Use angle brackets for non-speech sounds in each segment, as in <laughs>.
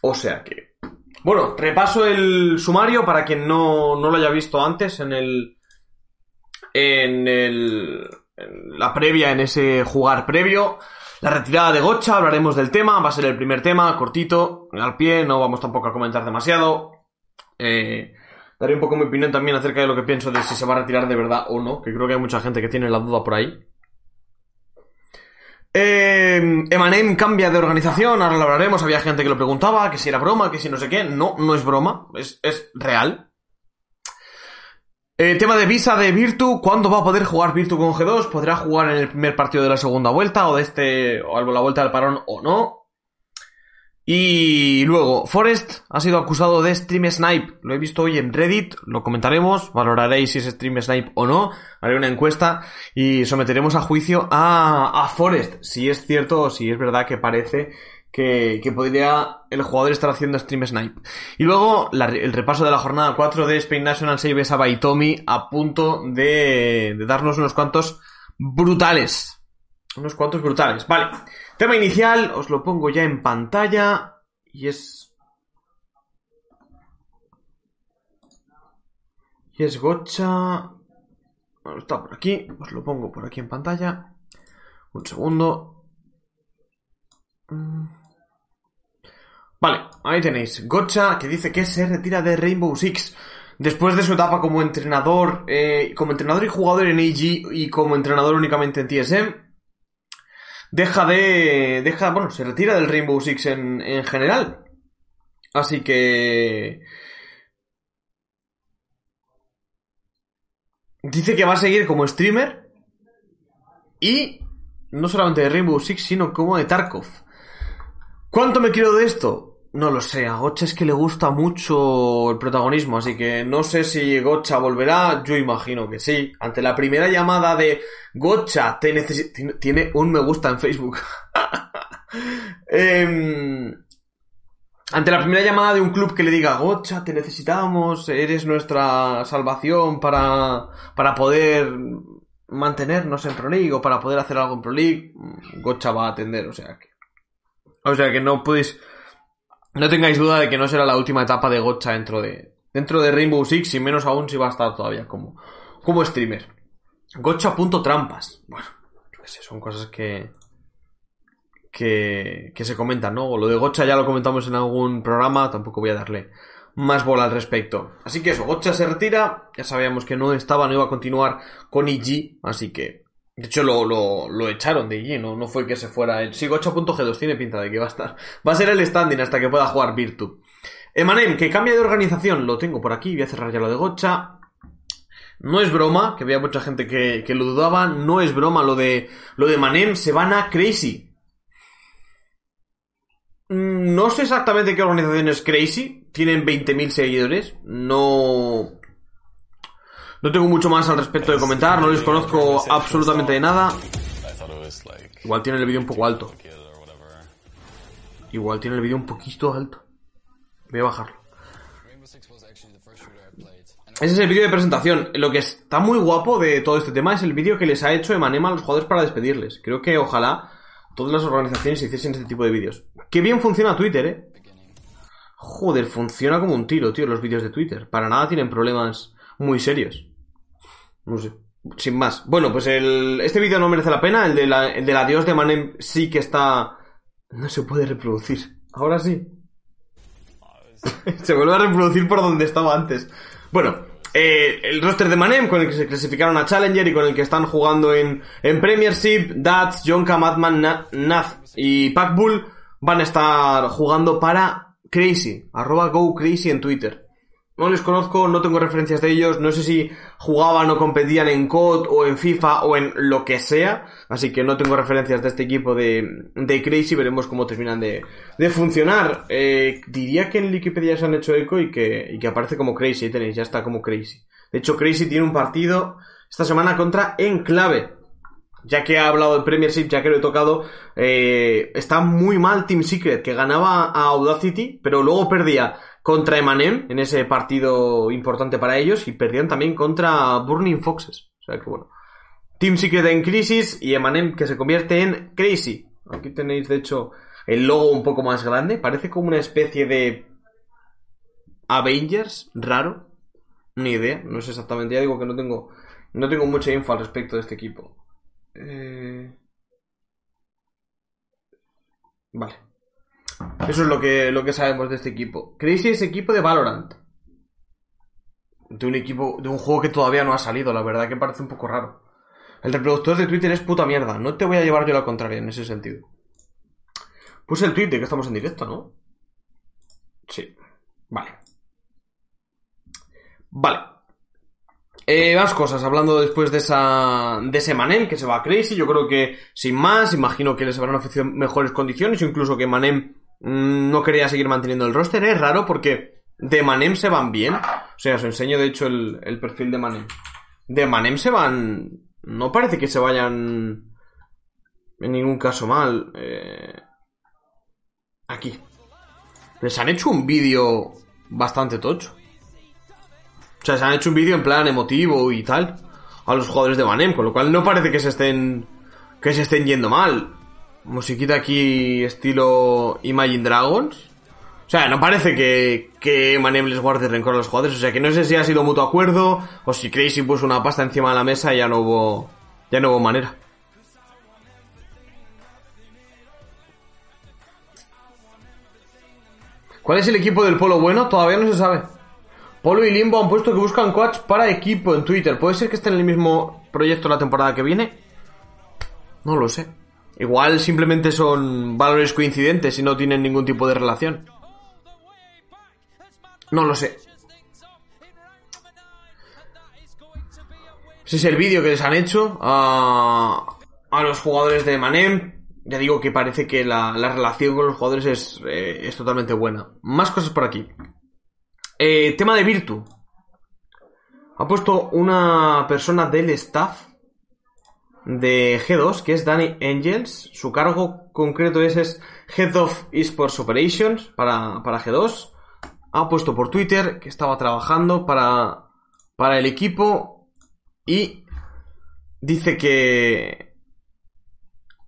o sea que. Bueno, repaso el sumario para quien no, lo haya visto antes en el. En el. La previa, en ese jugar previo. La retirada de Gocha, hablaremos del tema, va a ser el primer tema, cortito, al pie, no vamos tampoco a comentar demasiado. Eh, daré un poco mi opinión también acerca de lo que pienso de si se va a retirar de verdad o no, que creo que hay mucha gente que tiene la duda por ahí. Eh, Emanem cambia de organización, ahora lo hablaremos, había gente que lo preguntaba, que si era broma, que si no sé qué. No, no es broma, es, real. Eh, tema de visa de Virtu, ¿cuándo va a poder jugar Virtu con G2? ¿Podrá jugar en el primer partido de la segunda vuelta o de este, o la vuelta del parón o no? Y luego, Forest ha sido acusado de stream snipe. Lo he visto hoy en Reddit, lo comentaremos, valoraréis si es stream snipe o no. Haré una encuesta y someteremos a juicio a, a Forest. Si es cierto o si es verdad que parece que, que, podría el jugador estar haciendo stream snipe. Y luego el repaso de la jornada 4 de Spain National Saves a Baitomi a punto de, de darnos unos cuantos brutales. Unos cuantos brutales. Vale. Tema inicial, os lo pongo ya en pantalla y es... Y es Gocha... Bueno, está por aquí, os lo pongo por aquí en pantalla. Un segundo. Mm. Vale, ahí tenéis. Gocha que dice que se retira de Rainbow Six. Después de su etapa como entrenador, eh, como entrenador y jugador en AG y como entrenador únicamente en TSM, deja de. deja. bueno, se retira del Rainbow Six en, en general. Así que. Dice que va a seguir como streamer. Y. No solamente de Rainbow Six, sino como de Tarkov. ¿Cuánto me quiero de esto? No lo sé, a Gocha es que le gusta mucho el protagonismo, así que no sé si Gocha volverá, yo imagino que sí. Ante la primera llamada de Gocha, te tiene un me gusta en Facebook. <laughs> Em, ante la primera llamada de un club que le diga, Gocha, te necesitamos, eres nuestra salvación para, para poder mantenernos en Pro League o para poder hacer algo en Pro League, Gocha va a atender, o sea que... O sea que no puedes no tengáis duda de que no será la última etapa de Gotcha dentro de, dentro de Rainbow Six, y menos aún si va a estar todavía como, como streamer. Gotcha.trampas. Bueno, yo qué sé, son cosas que, que, que se comentan, ¿no? Lo de Gotcha ya lo comentamos en algún programa, tampoco voy a darle más bola al respecto. Así que eso, Gotcha se retira, ya sabíamos que no estaba, no iba a continuar con IG, así que de hecho, lo, lo, lo echaron de allí, ¿no? No fue que se fuera él. Sí, 8.G2 tiene pinta de que va a estar. Va a ser el standing hasta que pueda jugar Virtu. Emanem, que cambia de organización, lo tengo por aquí, voy a cerrar ya lo de Gocha. No es broma, que había mucha gente que, que lo dudaba, no es broma lo de lo de Manem, se van a Crazy. Mm, no sé exactamente qué organización es Crazy, tienen 20.000 seguidores, no no tengo mucho más al respecto de comentar, no les conozco absolutamente de nada. Igual tiene el vídeo un poco alto. Igual tiene el vídeo un poquito alto. Voy a bajarlo. Ese es el vídeo de presentación. Lo que está muy guapo de todo este tema es el vídeo que les ha hecho Emanema a los jugadores para despedirles. Creo que ojalá todas las organizaciones hiciesen este tipo de vídeos. Qué bien funciona Twitter, eh. Joder, funciona como un tiro, tío, los vídeos de Twitter. Para nada tienen problemas muy serios. No sé. Sin más. Bueno, pues el, este vídeo no merece la pena. El, de la, el del adiós de Manem sí que está... No se puede reproducir. Ahora sí. <laughs> se vuelve a reproducir por donde estaba antes. Bueno, eh, el roster de Manem con el que se clasificaron a Challenger y con el que están jugando en, en Premiership, Dats, Jonka, Madman, Naz y Packbull van a estar jugando para Crazy, arroba Go Crazy en Twitter. No les conozco, no tengo referencias de ellos, no sé si jugaban o competían en COD o en FIFA o en lo que sea, así que no tengo referencias de este equipo de, de Crazy, veremos cómo terminan de, de funcionar. Eh, diría que en Wikipedia se han hecho eco y que, y que aparece como Crazy, tenéis, ya está como Crazy. De hecho, Crazy tiene un partido esta semana contra Enclave. Ya que ha hablado del Premiership, ya que lo he tocado, eh, está muy mal Team Secret, que ganaba a Audacity, pero luego perdía contra Emanem en ese partido importante para ellos y perdían también contra Burning Foxes. O sea que bueno. Team Secret en crisis y Emanem que se convierte en Crazy. Aquí tenéis de hecho el logo un poco más grande. Parece como una especie de Avengers raro. Una idea, no sé exactamente. Ya digo que no tengo, no tengo mucha info al respecto de este equipo. Eh... Vale. Eso es lo que, lo que sabemos de este equipo. Crazy es equipo de Valorant. De un equipo, de un juego que todavía no ha salido, la verdad que parece un poco raro. El reproductor de Twitter es puta mierda. No te voy a llevar yo la contraria en ese sentido. Puse el tweet de que estamos en directo, ¿no? Sí. Vale. Vale. Eh, más cosas, hablando después de esa de ese Manem que se va a Crazy, yo creo que sin más, imagino que les habrán ofrecido mejores condiciones, incluso que Manem no quería seguir manteniendo el roster. Es raro porque de Manem se van bien. O sea, os enseño de hecho el, perfil de Manem. De Manem se van... No parece que se vayan en ningún caso mal. Eh, aquí. Les han hecho un vídeo bastante tocho. O sea, se han hecho un vídeo en plan emotivo y tal. A los jugadores de Manem, con lo cual no parece que se estén. que se estén yendo mal. Musiquita aquí estilo Imagine Dragons. O sea, no parece que, que Manem guarde rencor a los jugadores. O sea, que no sé si ha sido mutuo acuerdo o si Crazy puso una pasta encima de la mesa y ya no hubo, ya no hubo manera. ¿Cuál es el equipo del Polo bueno? Todavía no se sabe. Polo y Limbo han puesto que buscan coach para equipo en Twitter. ¿Puede ser que estén en el mismo proyecto la temporada que viene? No lo sé. Igual simplemente son valores coincidentes y no tienen ningún tipo de relación. No lo sé. Ese es el vídeo que les han hecho a, a los jugadores de Manem. Ya digo que parece que la, relación con los jugadores es, eh, es, totalmente buena. Más cosas por aquí. Eh, tema de Virtu. Ha puesto una persona del staff de G2, que es Danny Angels. Su cargo concreto es, Head of Esports Operations para, para, G2. Ha puesto por Twitter que estaba trabajando para, para el equipo y dice que...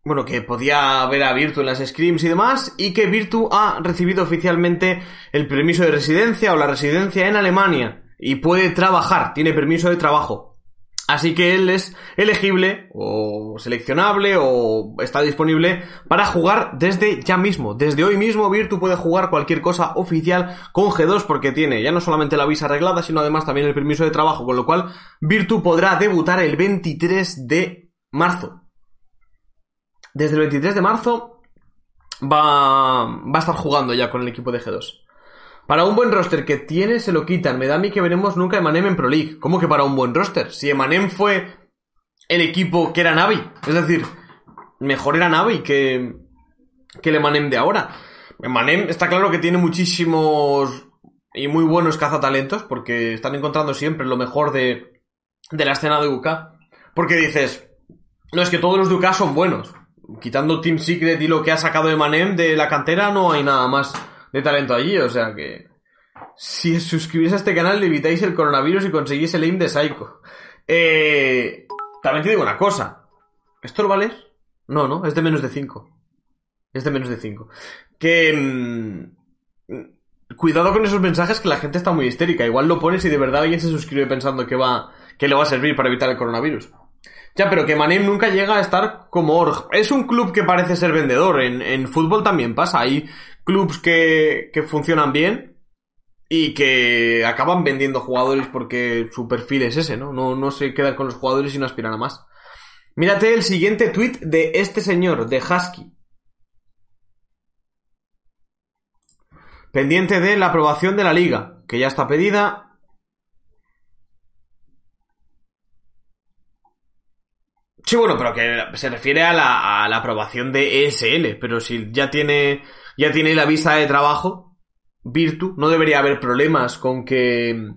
Bueno, que podía ver a Virtu en las scrims y demás, y que Virtu ha recibido oficialmente el permiso de residencia o la residencia en Alemania y puede trabajar, tiene permiso de trabajo. Así que él es elegible o seleccionable o está disponible para jugar desde ya mismo. Desde hoy mismo Virtu puede jugar cualquier cosa oficial con G2 porque tiene ya no solamente la visa arreglada, sino además también el permiso de trabajo, con lo cual Virtu podrá debutar el 23 de marzo. Desde el 23 de marzo va, va a estar jugando ya con el equipo de G2. Para un buen roster que tiene, se lo quitan. Me da a mí que veremos nunca Emanem en Pro League. ¿Cómo que para un buen roster? Si Emanem fue el equipo que era Navi. Es decir, mejor era Navi que, que el Emanem de ahora. Emanem está claro que tiene muchísimos y muy buenos cazatalentos porque están encontrando siempre lo mejor de, de la escena de UK. Porque dices, no es que todos los de UK son buenos. Quitando Team Secret y lo que ha sacado Emanem de la cantera, no hay nada más de talento allí, o sea que... Si suscribís a este canal, evitáis el coronavirus y conseguís el aim de Psycho. Eh... También te digo una cosa. ¿Esto lo vale? No, no, es de menos de 5. Es de menos de 5. Que... Mm, cuidado con esos mensajes que la gente está muy histérica. Igual lo pones y de verdad alguien se suscribe pensando que va... que le va a servir para evitar el coronavirus. Ya, pero que Manem nunca llega a estar como Org. Es un club que parece ser vendedor. En, en fútbol también pasa. Hay clubs que, que funcionan bien y que acaban vendiendo jugadores porque su perfil es ese, ¿no? No, no se quedan con los jugadores y no aspiran a más. Mírate el siguiente tweet de este señor, de Husky. Pendiente de la aprobación de la liga, que ya está pedida. Sí, bueno, pero que se refiere a la, aprobación de ESL, pero si ya tiene, ya tiene la visa de trabajo, Virtu, no debería haber problemas con que,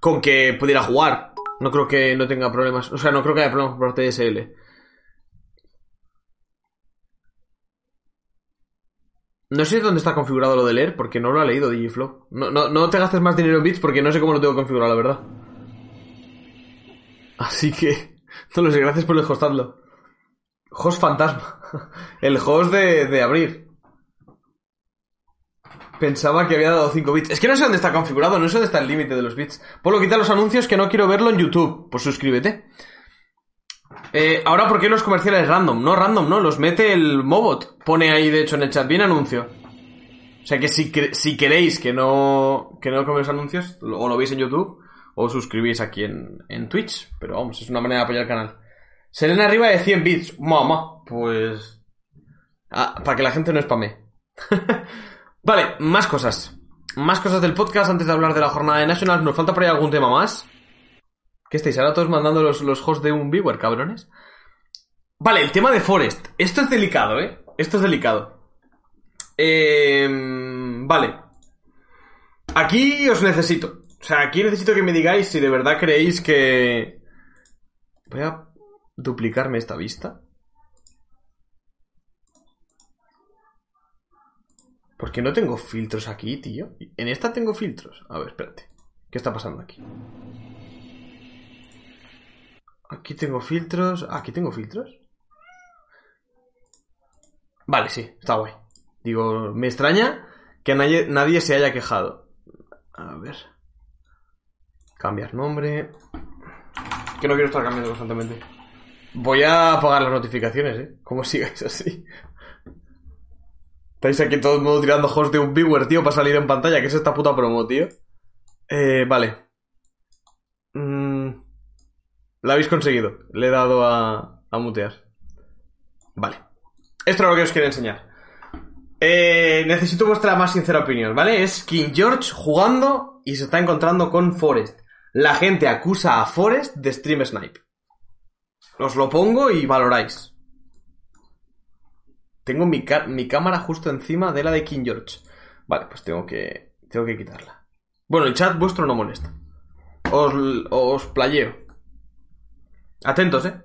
con que pudiera jugar. No creo que no tenga problemas, o sea, no creo que haya problemas por parte de ESL. No sé dónde está configurado lo de leer, porque no lo ha leído Digiflow. No, no, no te gastes más dinero en bits porque no sé cómo lo tengo configurado, la verdad. Así que, no lo gracias por el. Host fantasma. <laughs> El host de, de abrir. Pensaba que había dado 5 bits. Es que no sé dónde está configurado, no sé dónde está el límite de los bits. Polo, quita los anuncios que no quiero verlo en YouTube. Pues suscríbete. Eh, ahora, ¿por qué los comerciales random? No random, no, los mete el Mobot. Pone ahí, de hecho, en el chat, bien anuncio. O sea que si, si queréis que no, que no coméis anuncios, o lo veis en YouTube, o suscribís aquí en, en Twitch. Pero vamos, es una manera de apoyar el canal. Serena arriba de 100 bits. Mamá, pues... Ah, para que la gente no spame. <laughs> vale, más cosas. Más cosas del podcast antes de hablar de la jornada de Nationals. ¿Nos falta por ahí algún tema más? ¿Qué estáis ahora todos mandando los, los hosts de un viewer, cabrones? Vale, el tema de Forest. Esto es delicado, ¿eh? Esto es delicado. Eh, vale. Aquí os necesito. O sea, aquí necesito que me digáis si de verdad creéis que... Voy a duplicarme esta vista. Porque no tengo filtros aquí, tío. En esta tengo filtros. A ver, espérate. ¿Qué está pasando aquí? Aquí tengo filtros. Aquí tengo filtros. Vale, sí, está guay. Digo, me extraña que nadie, nadie se haya quejado. A ver. Cambiar nombre. Que no quiero estar cambiando constantemente. Voy a apagar las notificaciones, ¿eh? ¿Cómo <laughs> sigáis así? Estáis aquí todo el mundo tirando host de un viewer, tío, para salir en pantalla. ¿Qué es esta puta promo, tío? Eh, vale. Mm, la habéis conseguido. Le he dado a, a mutear. Vale. Esto es lo que os quiero enseñar. Eh, necesito vuestra más sincera opinión, ¿vale? Es King George jugando y se está encontrando con Forest. La gente acusa a Forest de Stream Snipe. Os lo pongo y valoráis. Tengo mi, cámara justo encima de la de King George. Vale, pues tengo que, tengo que quitarla. Bueno, el chat vuestro no molesta. Os, os playeo. Atentos, eh.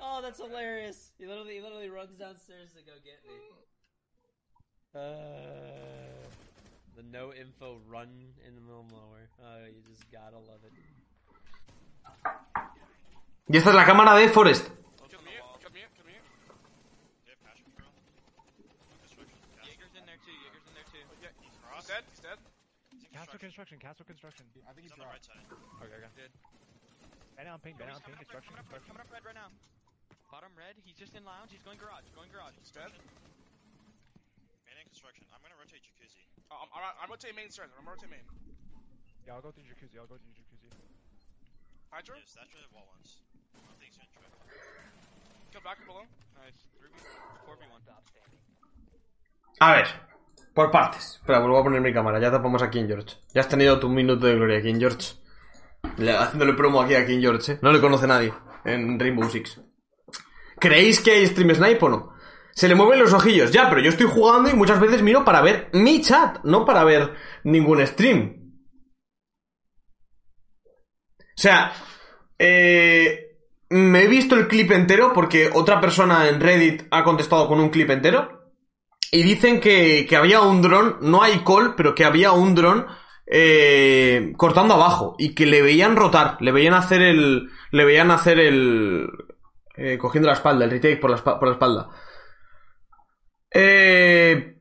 Oh, that's hilarious. He literally runs downstairs to go get me. Uh, the no info run in the middle of nowhere. Oh, you just gotta love it. Y esta es la cámara de Forest. Come here, come here, come here. Jaeger's in there too. Jaeger's in there too. Yeah, he's dead, he's dead. Castle construction, castle construction. I think he's on the right side. Okay, okay. Good. Bend down pink, bend down Coming pink, construction, coming up red, coming up red right now. Bottom red. He's just in lounge. He's going garage. Going garage. He's dead. Construction. I'm gonna rotate jacuzzi. Oh, I'm, I'm, I'm rotating main surrender. I'm rotating main. Yeah, I'll go through jacuzzi, I'll go through jacuzzi. Hydra, Yes, that's where the wall ones. I don't think he's gonna try. go back and below. Nice. 3v, 4v1. A ver, por partes. Espera, vuelvo a poner mi cámara. Ya tapamos a King George. Ya has tenido tu minuto de gloria, King George. Le- haciéndole promo aquí a King George, ¿eh? No le conoce nadie en Rainbow Six. ¿Creéis que hay stream snipe o no? Se le mueven los ojillos, ya, pero yo estoy jugando y muchas veces miro para ver mi chat, no para ver ningún stream. O sea, eh, me he visto el clip entero porque otra persona en Reddit ha contestado con un clip entero. Y dicen que, había un dron, no hay call, pero que había un dron eh, cortando abajo y que le veían rotar, le veían hacer el, le veían hacer el, eh, cogiendo la espalda, el retake por la, por la espalda. Eh,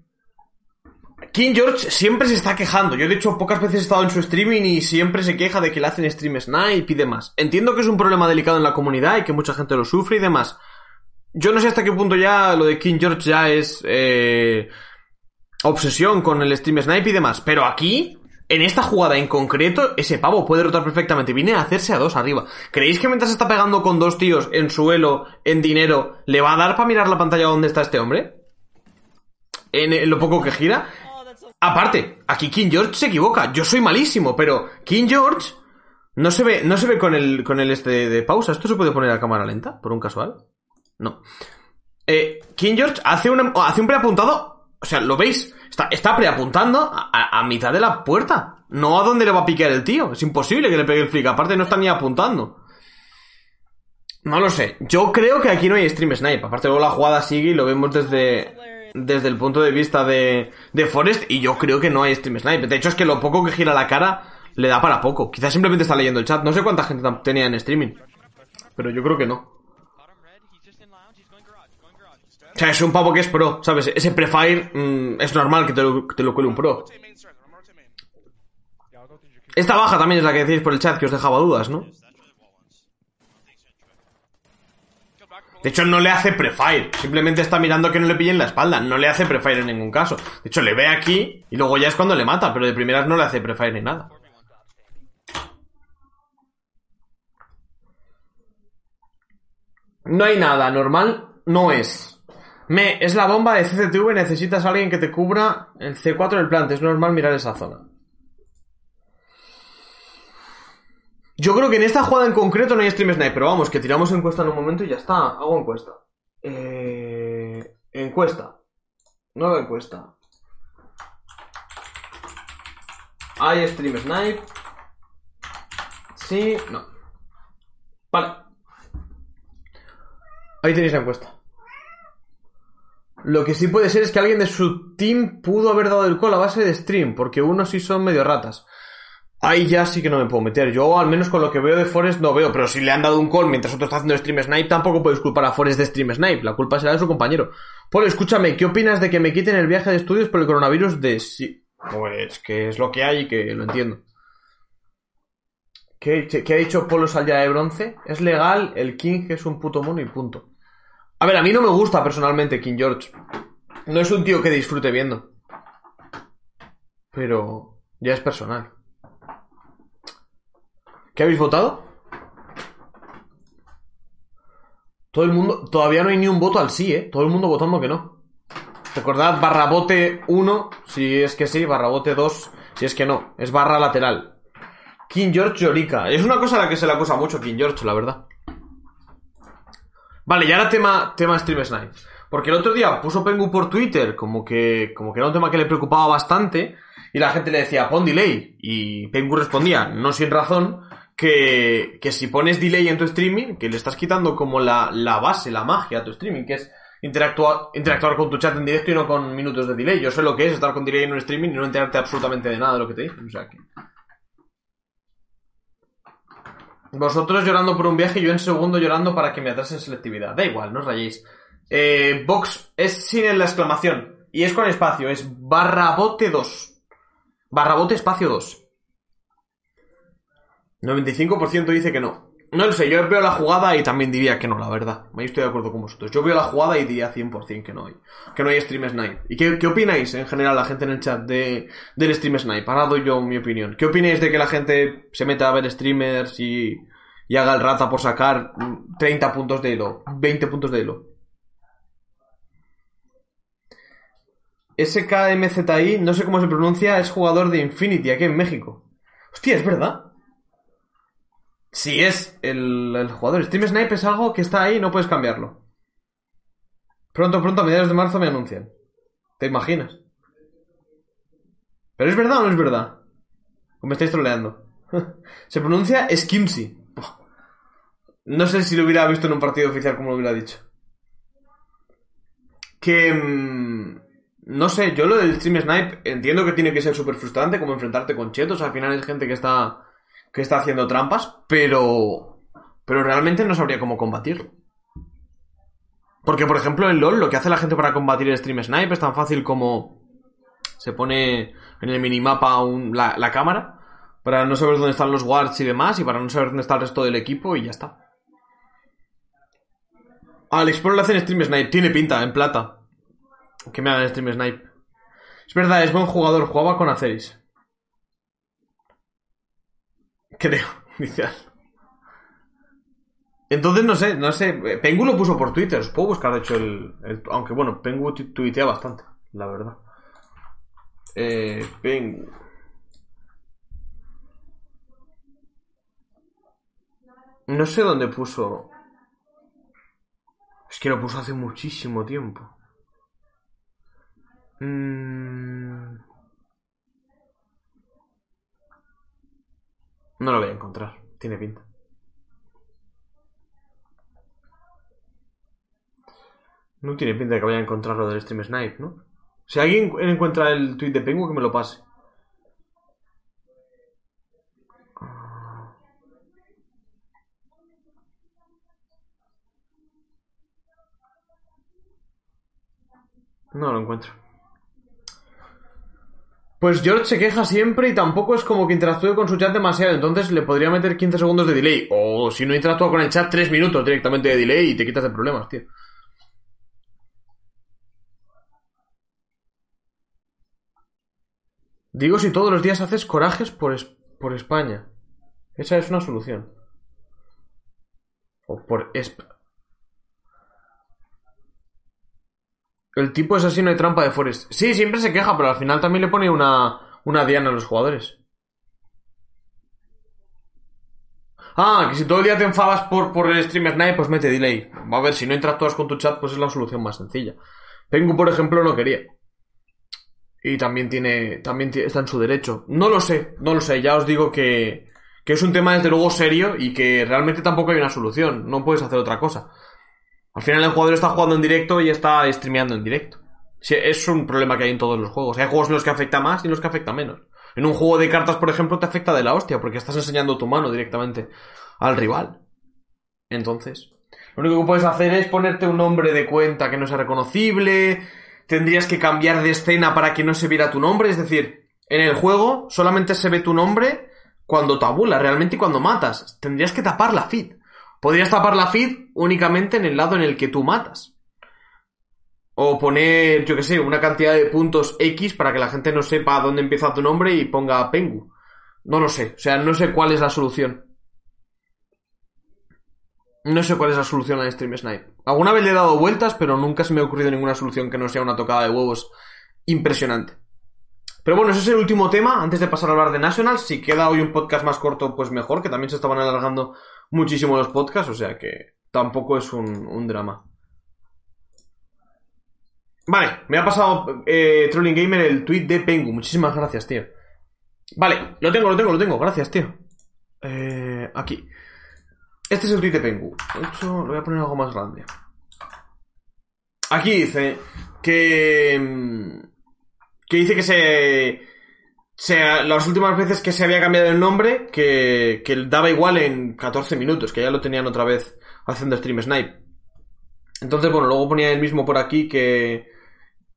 King George siempre se está quejando. Yo, de hecho, pocas veces he estado en su streaming y siempre se queja de que le hacen stream snipe y demás. Entiendo que es un problema delicado en la comunidad y que mucha gente lo sufre y demás. Yo no sé hasta qué punto ya lo de King George ya es eh, obsesión con el stream snipe y demás. Pero aquí, En esta jugada en concreto, ese pavo puede rotar perfectamente. Viene a hacerse a dos arriba. ¿Creéis que mientras está pegando con dos tíos en suelo, en dinero, le va a dar para mirar la pantalla donde está este hombre? En, lo poco que gira. Aparte, aquí King George se equivoca. Yo soy malísimo, pero King George no se ve, no se ve con el, con el este de, pausa. ¿Esto se puede poner a cámara lenta? ¿Por un casual? No. Eh, King George hace, hace un preapuntado. O sea, ¿lo veis? Está, está preapuntando a, mitad de la puerta. No a dónde le va a piquear el tío. Es imposible que le pegue el flick. Aparte, no está ni apuntando. No lo sé. Yo creo que aquí no hay stream snipe. Aparte, luego la jugada sigue y lo vemos desde, desde el punto de vista de, Forest. Y yo creo que no hay stream snipe. De hecho, es que lo poco que gira la cara le da para poco. Quizás simplemente está leyendo el chat. No sé cuánta gente tenía en streaming. Pero yo creo que no. O sea, es un pavo que es pro, ¿sabes? Ese prefire mm, es normal que te lo, que te lo cuele un pro. Esta baja también es la que decís por el chat que os dejaba dudas, ¿no? That's really wall ones. Thanks, Andrew. Go back below. De hecho, no le hace prefire. Simplemente está mirando que no le pillen la espalda. No le hace prefire en ningún caso. De hecho, le ve aquí y luego ya es cuando le mata. Pero de primeras no le hace prefire ni nada. No hay nada. Normal no es. Me, es la bomba de CCTV. Necesitas a alguien que te cubra el C4 del plante. Es normal mirar esa zona. Yo creo que en esta jugada en concreto no hay stream snipe, pero vamos, que tiramos encuesta en un momento y ya está. Hago encuesta. Eh, encuesta. Nueva encuesta. ¿Hay stream snipe? Sí, no. Vale. Ahí tenéis la encuesta. Lo que sí puede ser es que alguien de su team pudo haber dado el call a base de stream, porque unos sí son medio ratas. Ahí ya sí que no me puedo meter. Yo, al menos con lo que veo de Forest, no veo. Pero si le han dado un call mientras otro está haciendo stream snipe, tampoco puedes culpar a Forest de stream snipe. La culpa será de su compañero. Paul, escúchame, ¿qué opinas de que me quiten el viaje de estudios por el coronavirus de sí? Pues que es lo que hay y que lo entiendo. ¿Qué, ha dicho Polo Salya de bronce? Es legal, el King es un puto mono y punto. A ver, a mí no me gusta personalmente King George. No es un tío que disfrute viendo. Pero ya es personal. ¿Qué habéis votado? Todo el mundo. Todavía no hay ni un voto al sí, ¿eh? Todo el mundo votando que no. Recordad, barrabote 1, si es que sí, barrabote 2, si es que no. Es barra lateral. King George Llorica. Es una cosa a la que se le acusa mucho King George, la verdad. Vale, y ahora tema, tema Stream Snipe. Porque el otro día puso Pengu por Twitter como que, como que era un tema que le preocupaba bastante. Y la gente le decía, pon delay. Y Pengu respondía, no sin razón, que, que si pones delay en tu streaming, que le estás quitando como la, la base, la magia a tu streaming, que es interactuar, interactuar con tu chat en directo y no con minutos de delay. Yo sé lo que es estar con delay en un streaming y no enterarte absolutamente de nada de lo que te dicen. O sea que... Vosotros llorando por un viaje y yo en segundo llorando para que me atrasen selectividad. Da igual, no os rayéis. Eh, Vox es sin la exclamación. Y es con espacio, es barrabote 2. Barrabote espacio 2. 95% dice que no. No lo sé, yo veo la jugada y también diría que no, la verdad. Ahí estoy de acuerdo con vosotros. Yo veo la jugada y diría 100% que no hay. Que no hay Stream Snipe. ¿Y qué, qué opináis en general la gente en el chat de, del Stream Snipe? Ahora doy yo mi opinión. ¿Qué opináis de que la gente se meta a ver streamers y, y haga el rata por sacar mm, 30 puntos de elo? 20 puntos de elo. SKMZI, no sé cómo se pronuncia, es jugador de Infinity aquí en México. Hostia, es verdad. Si es el, jugador. Stream Snipe es algo que está ahí y no puedes cambiarlo. Pronto, pronto, a mediados de marzo me anuncian. ¿Te imaginas? ¿Pero es verdad o no es verdad? ¿O me estáis troleando? <laughs> Se pronuncia Skimsy. No sé si lo hubiera visto en un partido oficial como lo hubiera dicho. Que... mm, no sé, yo lo del Stream Snipe entiendo que tiene que ser súper frustrante como enfrentarte con chetos. Al final es gente que está que está haciendo trampas, pero pero realmente no sabría cómo combatirlo. Porque, por ejemplo, en LoL lo que hace la gente para combatir el Stream Snipe es tan fácil como se pone en el minimapa la, la cámara para no saber dónde están los wards y demás y para no saber dónde está el resto del equipo y ya está. Al Explorer le hacen Stream Snipe, tiene pinta, en plata. Que me hagan Stream Snipe. Es verdad, es buen jugador, jugaba con Aceris. Creo, <laughs> inicial. Entonces, no sé, no sé. Pengu lo puso por Twitter. Os puedo buscar, de hecho, el. el- aunque bueno, Pengu tu- tuitea bastante, la verdad. Eh, Pengu. No sé dónde puso. Es que lo puso hace muchísimo tiempo. Mm. No lo voy a encontrar. Tiene pinta. No tiene pinta de que vaya a encontrar lo del Stream Snipe, ¿no? Si alguien encuentra el tweet de Pengu, que me lo pase. No lo encuentro. Pues George se queja siempre y tampoco es como que interactúe con su chat demasiado, entonces le podría meter 15 segundos de delay. O si no interactúa con el chat, 3 minutos directamente de delay y te quitas de problemas, tío. Digo si todos los días haces corajes por, es- por España. Esa es una solución. O por Esp... El tipo es así, no hay trampa de Forest. Sí, siempre se queja, pero al final también le pone una, una diana a los jugadores. Ah, que si todo el día te enfadas por, por el stream Snipe, pues mete delay. A ver, si no interactúas con tu chat, pues es la solución más sencilla. Pengu, por ejemplo, no quería. Y también tiene, también está en su derecho. No lo sé, no lo sé. Ya os digo que, que es un tema desde luego serio y que realmente tampoco hay una solución. No puedes hacer otra cosa. Al final el jugador está jugando en directo y está streameando en directo. Es un problema que hay en todos los juegos. Hay juegos en los que afecta más y en los que afecta menos. En un juego de cartas, por ejemplo, te afecta de la hostia porque estás enseñando tu mano directamente al rival. Entonces, lo único que puedes hacer es ponerte un nombre de cuenta que no sea reconocible. Tendrías que cambiar de escena para que no se viera tu nombre. Es decir, en el juego solamente se ve tu nombre cuando tabulas realmente y cuando matas. Tendrías que tapar la feed. Podrías tapar la feed únicamente en el lado en el que tú matas. O poner, yo que sé, una cantidad de puntos X para que la gente no sepa dónde empieza tu nombre y ponga Pengu. No lo sé. O sea, no sé cuál es la solución. No sé cuál es la solución a Stream Snipe. Alguna vez le he dado vueltas, pero nunca se me ha ocurrido ninguna solución que no sea una tocada de huevos impresionante. Pero bueno, ese es el último tema. Antes de pasar a hablar de Nationals, si queda hoy un podcast más corto, pues mejor, que también se estaban alargando muchísimo los podcasts, o sea que tampoco es un, un drama. Vale, me ha pasado eh, Trolling Gamer el tweet de Pengu. Muchísimas gracias, tío. Vale, lo tengo, lo tengo, lo tengo. Gracias, tío. Eh, aquí. Este es el tweet de Pengu. De hecho, lo voy a poner algo más grande. Aquí dice que. mm, Que dice que se. Se las últimas veces que se había cambiado el nombre, que, que daba igual en 14 minutos, que ya lo tenían otra vez haciendo Stream Snipe. Entonces, bueno, luego ponía él mismo por aquí que.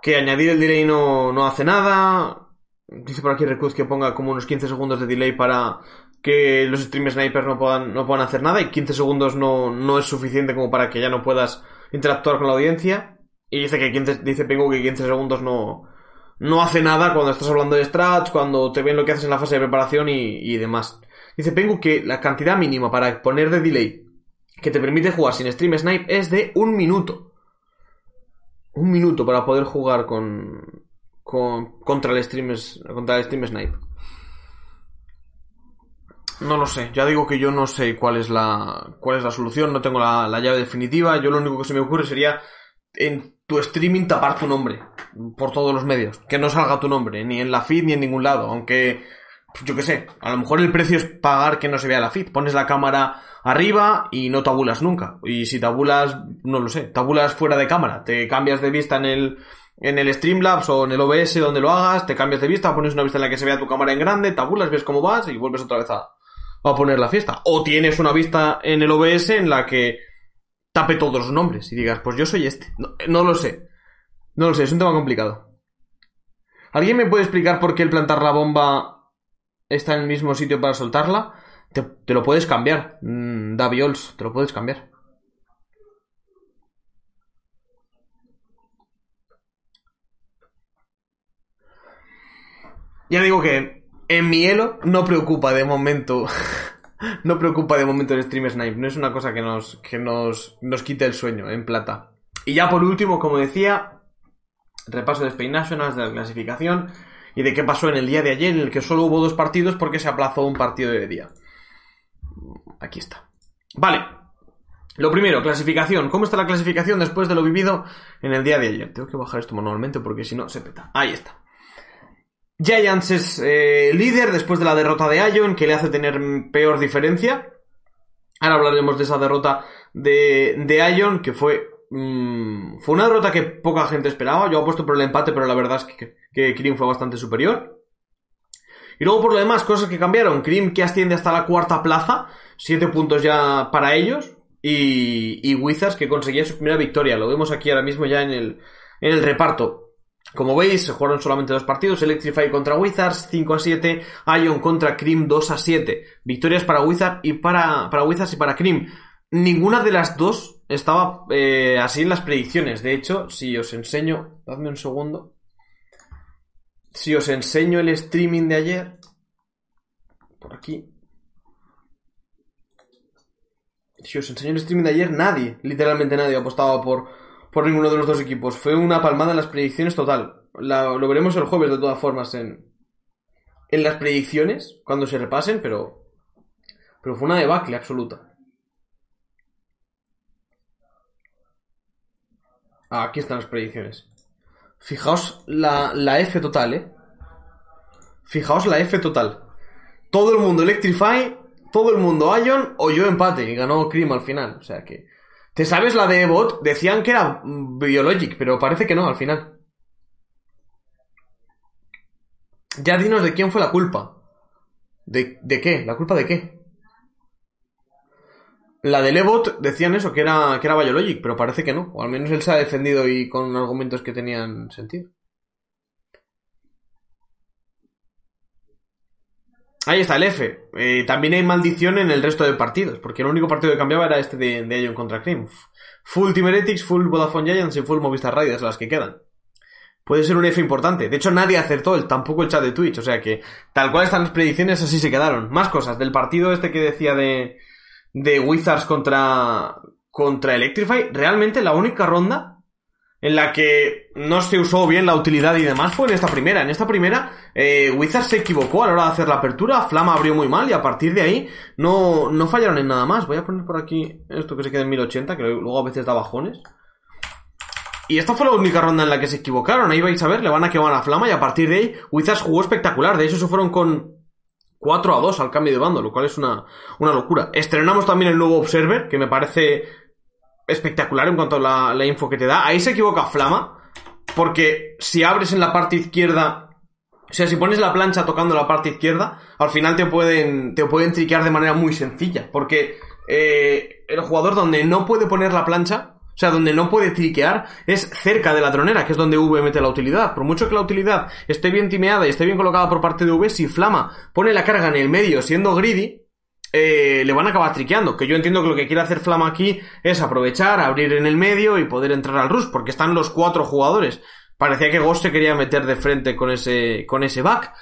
que añadir el delay no, no hace nada. Dice por aquí Recruz que ponga como unos 15 segundos de delay para que los stream snipers no puedan, no puedan hacer nada y 15 segundos no, no es suficiente como para que ya no puedas interactuar con la audiencia. Y dice que 15, dice Pengu que 15 segundos no, no hace nada cuando estás hablando de strats, cuando te ven lo que haces en la fase de preparación y, y demás. Dice Pengu que la cantidad mínima para poner de delay que te permite jugar sin stream snipe es de un minuto. Un minuto para poder jugar con, con contra el stream contra el stream snipe. No lo sé, ya digo que yo no sé cuál es la cuál es la solución, no tengo la, la llave definitiva, yo lo único que se me ocurre sería tu streaming tapar tu nombre por todos los medios, que no salga tu nombre, ni en la feed ni en ningún lado, aunque yo qué sé, a lo mejor el precio es pagar que no se vea la feed, pones la cámara arriba y no tabulas nunca, y si tabulas, no lo sé, tabulas fuera de cámara, te cambias de vista en el en el Streamlabs o en el OBS donde lo hagas, te cambias de vista, pones una vista en la que se vea tu cámara en grande, tabulas, ves cómo vas y vuelves otra vez a, a poner la fiesta. O tienes una vista en el OBS en la que tape todos los nombres y digas, pues yo soy este. No, no lo sé. No lo sé, es un tema complicado. ¿Alguien me puede explicar por qué el plantar la bomba está en el mismo sitio para soltarla? Te, te lo puedes cambiar, mm, Daviols, te lo puedes cambiar. Ya digo que en mi elo no preocupa de momento <laughs> <laughs> no preocupa de momento el Stream Snipe. No es una cosa que nos, que nos, nos quite el sueño en plata. Y ya por último, como decía, repaso de Spain Nationals, de la clasificación y de qué pasó en el día de ayer, en el que solo hubo dos partidos porque se aplazó un partido de día. Aquí está. Vale. Lo primero, clasificación. ¿Cómo está la clasificación después de lo vivido en el día de ayer? Tengo que bajar esto manualmente porque si no se peta. Ahí está. Giants es eh, líder después de la derrota de Ion, que le hace tener peor diferencia. Ahora hablaremos de esa derrota de, de Ion, que fue mm, fue una derrota que poca gente esperaba. Yo apuesto por el empate, pero la verdad es que, que Kirin fue bastante superior. Y luego por lo demás, cosas que cambiaron. Krim que asciende hasta la cuarta plaza, 7 puntos ya para ellos. Y, y Wizards que conseguía su primera victoria. Lo vemos aquí ahora mismo ya en el, en el reparto. Como veis, se jugaron solamente dos partidos, Electrify contra Wizards 5 a 7, Ion contra Krim 2 a 7. Victorias para Wizards y para, para Wizards y para Krim. Ninguna de las dos estaba eh, así en las predicciones. De hecho, si os enseño, dadme un segundo. Si os enseño el streaming de ayer, por aquí. Si os enseño el streaming de ayer, nadie, literalmente nadie apostaba por, por ninguno de los dos equipos. Fue una palmada en las predicciones total. Lo veremos el jueves de todas formas en, en las predicciones, cuando se repasen, pero, pero fue una debacle absoluta. Ah, aquí están las predicciones. Fijaos la, la F total, ¿eh? Fijaos la F total. Todo el mundo Electrify, todo el mundo Ion o yo empate y ganó Cream al final. O sea que... ¿Te sabes la de Ebot? Decían que era mm, Biologic, pero parece que no al final. Ya dinos de quién fue la culpa. ¿De, de qué? ¿La culpa de qué? La del Ebot decían eso, que era, que era Biologic, pero parece que no. O al menos él se ha defendido y con argumentos que tenían sentido. Ahí está el F. Eh, también hay maldición en el resto de partidos, porque el único partido que cambiaba era este de, de Ion contra Cream. Full Team Heretics, full Vodafone Giants y full Movistar Raiders las que quedan. Puede ser un F importante. De hecho, nadie acertó, el, tampoco el chat de Twitch. O sea que, tal cual están las predicciones, así se quedaron. Más cosas. Del partido este que decía de, de Wizards contra, contra Electrify, realmente la única ronda en la que no se usó bien la utilidad y demás fue en esta primera. En esta primera, eh, Wizards se equivocó a la hora de hacer la apertura, Flama abrió muy mal y a partir de ahí no, no fallaron en nada más. Voy a poner por aquí esto que se queda en 1080, que luego a veces da bajones. Y esta fue la única ronda en la que se equivocaron. Ahí vais a ver, le van a que a Flama y a partir de ahí Wizards jugó espectacular. De hecho, se fueron con 4 a 2 al cambio de bando, lo cual es una, una locura. Estrenamos también el nuevo Observer, que me parece espectacular en cuanto a la, la info que te da. Ahí se equivoca Flama, porque si abres en la parte izquierda, o sea, si pones la plancha tocando la parte izquierda, al final te pueden, te pueden triquear de manera muy sencilla, porque eh, el jugador donde no puede poner la plancha, o sea, donde no puede triquear, es cerca de la tronera, que es donde V mete la utilidad. Por mucho que la utilidad esté bien timeada y esté bien colocada por parte de V, si Flama pone la carga en el medio siendo greedy, eh, le van a acabar triqueando. Que yo entiendo que lo que quiere hacer Flama aquí es aprovechar, abrir en el medio y poder entrar al rush, porque están los cuatro jugadores. Parecía que Ghost se quería meter de frente con ese, con ese back.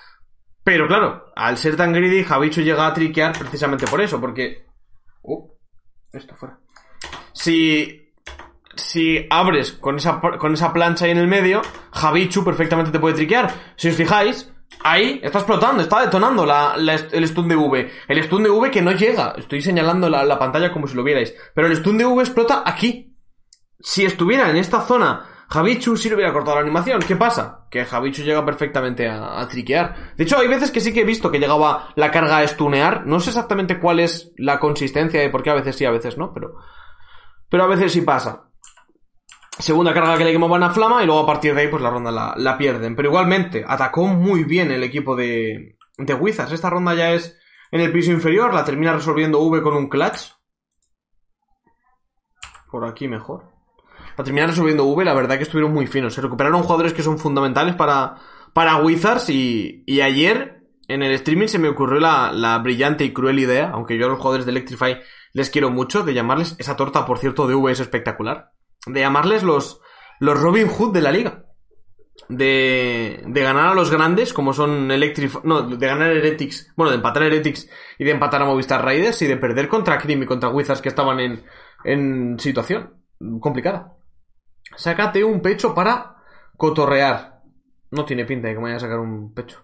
Pero claro, al ser tan greedy, Javichu llega a triquear precisamente por eso, porque... Uh, esto fuera. Si... Si abres con esa, con esa plancha ahí en el medio, Javichu perfectamente te puede triquear. Si os fijáis, Ahí está explotando, está detonando la, el stun de V. El stun de V que no llega. Estoy señalando la, la pantalla como si lo vierais. Pero el stun de V explota aquí. Si estuviera en esta zona, Javichu sí le hubiera cortado la animación. ¿Qué pasa? Que Javichu llega perfectamente a, a triquear. De hecho, hay veces que sí que he visto que llegaba la carga a stunear. No sé exactamente cuál es la consistencia de por qué a veces sí, a veces no, pero. Pero a veces sí pasa. Segunda carga que le quemaban a Flama y luego a partir de ahí pues la ronda la, la pierden. Pero igualmente, atacó muy bien el equipo de, de Wizards. Esta ronda ya es en el piso inferior, la termina resolviendo V con un clutch. Por aquí mejor. La termina resolviendo V, la verdad que estuvieron muy finos. Se recuperaron jugadores que son fundamentales para, para Wizards y, y ayer en el streaming se me ocurrió la, la brillante y cruel idea, aunque yo a los jugadores de Electrify les quiero mucho, de llamarles, esa torta por cierto de V es espectacular, de llamarles los, los Robin Hood de la liga. de, de ganar a los grandes, como son Electric, no, de ganar Heretics, bueno, de empatar a Heretics y de empatar a Movistar Raiders y de perder contra Cream y contra Wizards que estaban en, en situación complicada. Sácate un pecho para cotorrear. No tiene pinta de que me vaya a sacar un pecho.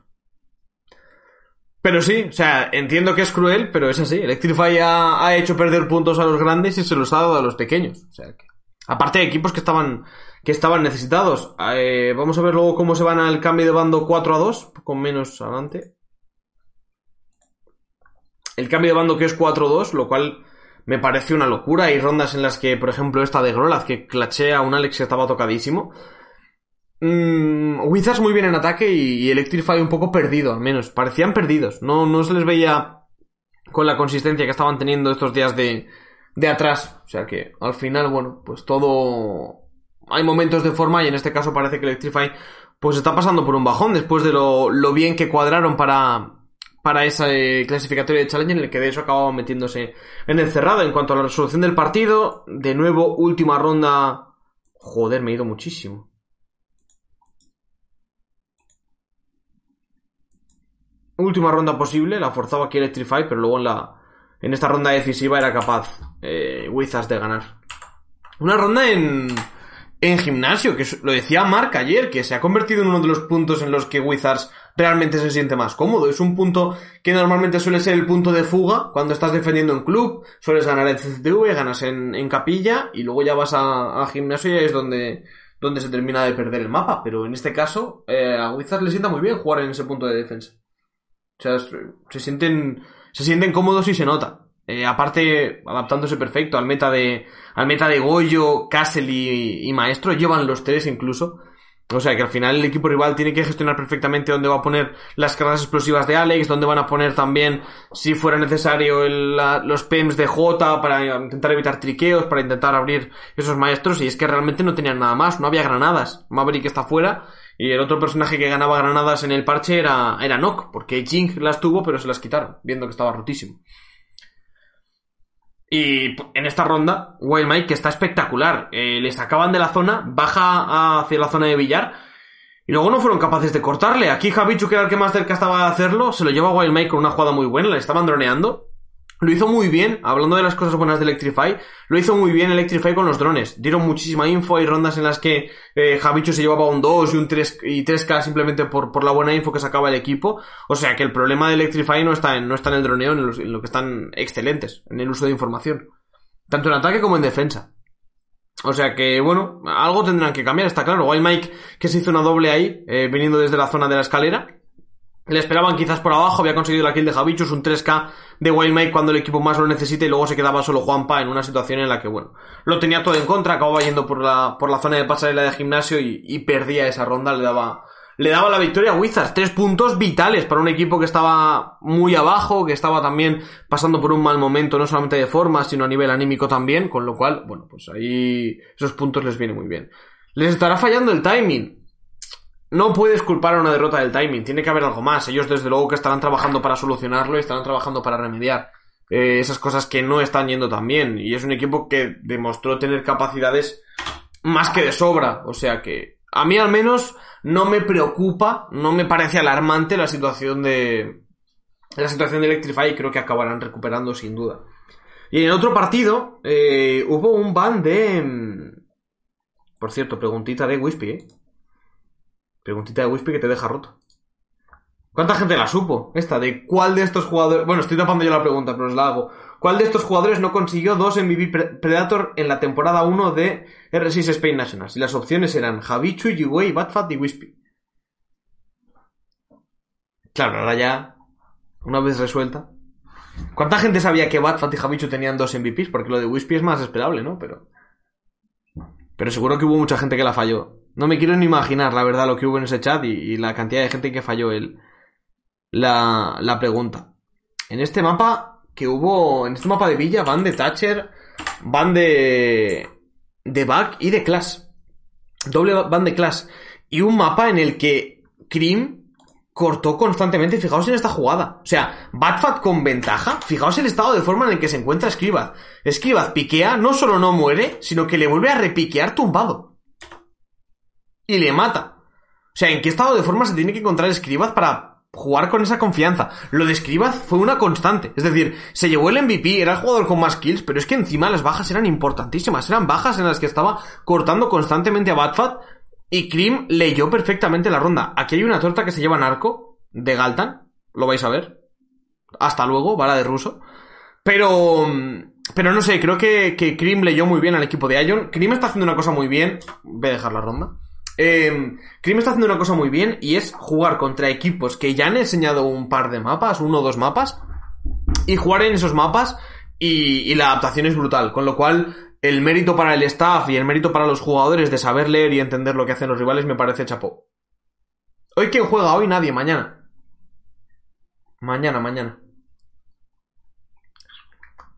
Pero sí, o sea, entiendo que es cruel, pero es así. Electrify ha, ha hecho perder puntos a los grandes y se los ha dado a los pequeños. O sea, que, aparte de equipos que estaban, que estaban necesitados. Eh, vamos a ver luego cómo se van al cambio de bando 4 a 2, con menos adelante. El cambio de bando que es 4 a 2, lo cual me parece una locura. Hay rondas en las que, por ejemplo, esta de Grolaz, que clachea a un Alex que estaba tocadísimo. Mm, Wizards muy bien en ataque y, y Electrify un poco perdido, al menos. Parecían perdidos. No, no se les veía con la consistencia que estaban teniendo estos días de, de atrás. O sea que, al final, bueno, pues todo... Hay momentos de forma y en este caso parece que Electrify pues está pasando por un bajón después de lo, lo bien que cuadraron para, para ese clasificatorio de Challenge en el que de eso acababa metiéndose en el cerrado. En cuanto a la resolución del partido, de nuevo, última ronda. Joder, me he ido muchísimo. Última ronda posible, la forzaba aquí Electrify, pero luego en la. En esta ronda decisiva era capaz eh, Wizards de ganar. Una ronda en. En gimnasio, que lo decía Mark ayer, que se ha convertido en uno de los puntos en los que Wizards realmente se siente más cómodo. Es un punto que normalmente suele ser el punto de fuga cuando estás defendiendo en club, sueles ganar en CCTV, ganas en, en capilla y luego ya vas a, a gimnasio y es donde, donde se termina de perder el mapa. Pero en este caso, eh, a Wizards le sienta muy bien jugar en ese punto de defensa. O sea, se sienten, se sienten cómodos y se nota. Eh, aparte, adaptándose perfecto al meta de, al meta de Goyo, Castle y, Maestro, llevan los tres incluso. O sea que al final el equipo rival tiene que gestionar perfectamente dónde va a poner las cargas explosivas de Alex, dónde van a poner también, si fuera necesario, los PEMs de J para intentar evitar triqueos, para intentar abrir esos maestros. Y es que realmente no tenían nada más, no había granadas. Maverick está fuera y el otro personaje que ganaba granadas en el parche era, era Nock, porque Jing las tuvo pero se las quitaron, viendo que estaba rotísimo. Y en esta ronda, Wild Mike, que está espectacular, eh, le sacaban de la zona, baja hacia la zona de billar, y luego no fueron capaces de cortarle. Aquí Javichu, que era el que más cerca estaba de hacerlo, se lo lleva a Wild Mike con una jugada muy buena, le estaban droneando. Lo hizo muy bien, hablando de las cosas buenas de Electrify, lo hizo muy bien Electrify con los drones. Dieron muchísima info, hay rondas en las que eh, se llevaba un 2 y un 3 y 3K simplemente por, por la buena info que sacaba el equipo. O sea que el problema de Electrify no está en, no está en el droneo, en, en lo que están excelentes, en el uso de información. Tanto en ataque como en defensa. O sea que, bueno, algo tendrán que cambiar, está claro. Wild Mike, que se hizo una doble ahí, eh, viniendo desde la zona de la escalera. Le esperaban quizás por abajo, había conseguido la kill de Javichus, un 3K de Wild Mike cuando el equipo más lo necesita y luego se quedaba solo Juanpa en una situación en la que, bueno, lo tenía todo en contra, acababa yendo por la, por la zona de pasarela de gimnasio y, y perdía esa ronda, le daba, le daba la victoria a Wizards. Tres puntos vitales para un equipo que estaba muy abajo, que estaba también pasando por un mal momento, no solamente de forma, sino a nivel anímico también, con lo cual, bueno, pues ahí esos puntos les viene muy bien. Les estará fallando el timing. No puedes culpar a una derrota del timing, tiene que haber algo más. Ellos desde luego que estarán trabajando para solucionarlo y estarán trabajando para remediar eh, esas cosas que no están yendo tan bien. Y es un equipo que demostró tener capacidades más que de sobra. O sea que a mí al menos no me preocupa, no me parece alarmante la situación de la situación de Electrify y creo que acabarán recuperando sin duda. Y en otro partido eh, hubo un ban de... mm, Por cierto, preguntita de Wispy, ¿eh? Preguntita de Wispy que te deja roto. ¿Cuánta gente la supo? Esta, de cuál de estos jugadores... Bueno, estoy tapando yo la pregunta, pero os la hago. ¿Cuál de estos jugadores no consiguió dos MVP Pre- Predator en la temporada 1 de R6 Spain Nationals? Y las opciones eran Javichu, Yue, Batfat y Wispy. Claro, ahora ya, una vez resuelta. ¿Cuánta gente sabía que Batfat y Javichu tenían dos MVPs? Porque lo de Wispy es más esperable, ¿no? Pero... Pero seguro que hubo mucha gente que la falló. No me quiero ni imaginar, la verdad, lo que hubo en ese chat y, la cantidad de gente que falló el, la, la pregunta. En este mapa que hubo, en este mapa de Villa van de Thatcher, van de, de Back y de Clash. Doble van de Clash. Y un mapa en el que Cream cortó constantemente. Fijaos en esta jugada. O sea, Batfat con ventaja. Fijaos el estado de forma en el que se encuentra Escribaz. Escribaz piquea, no solo no muere, sino que le vuelve a repiquear tumbado. Y le mata. sea, ¿en qué estado de forma se tiene que encontrar Escribaz para jugar con esa confianza? Lo de Escribaz fue una constante. Es decir, se llevó el MVP, era el jugador con más kills, pero es que encima las bajas eran importantísimas. Eran bajas en las que estaba cortando constantemente a Batfat y Krim leyó perfectamente la ronda. Aquí hay una torta que se llama Narco de Galtan. Lo vais a ver. Hasta luego, bala de ruso. Pero... Pero no sé, creo que, que Krim leyó muy bien al equipo de Ion. Krim está haciendo una cosa muy bien. Voy a dejar la ronda. Eh, Krim está haciendo una cosa muy bien y es jugar contra equipos que ya han enseñado un par de mapas, uno o dos mapas, y jugar en esos mapas y, y la adaptación es brutal. Con lo cual, el mérito para el staff y el mérito para los jugadores de saber leer y entender lo que hacen los rivales me parece chapó. Hoy quién juega, hoy nadie, mañana. Mañana, mañana.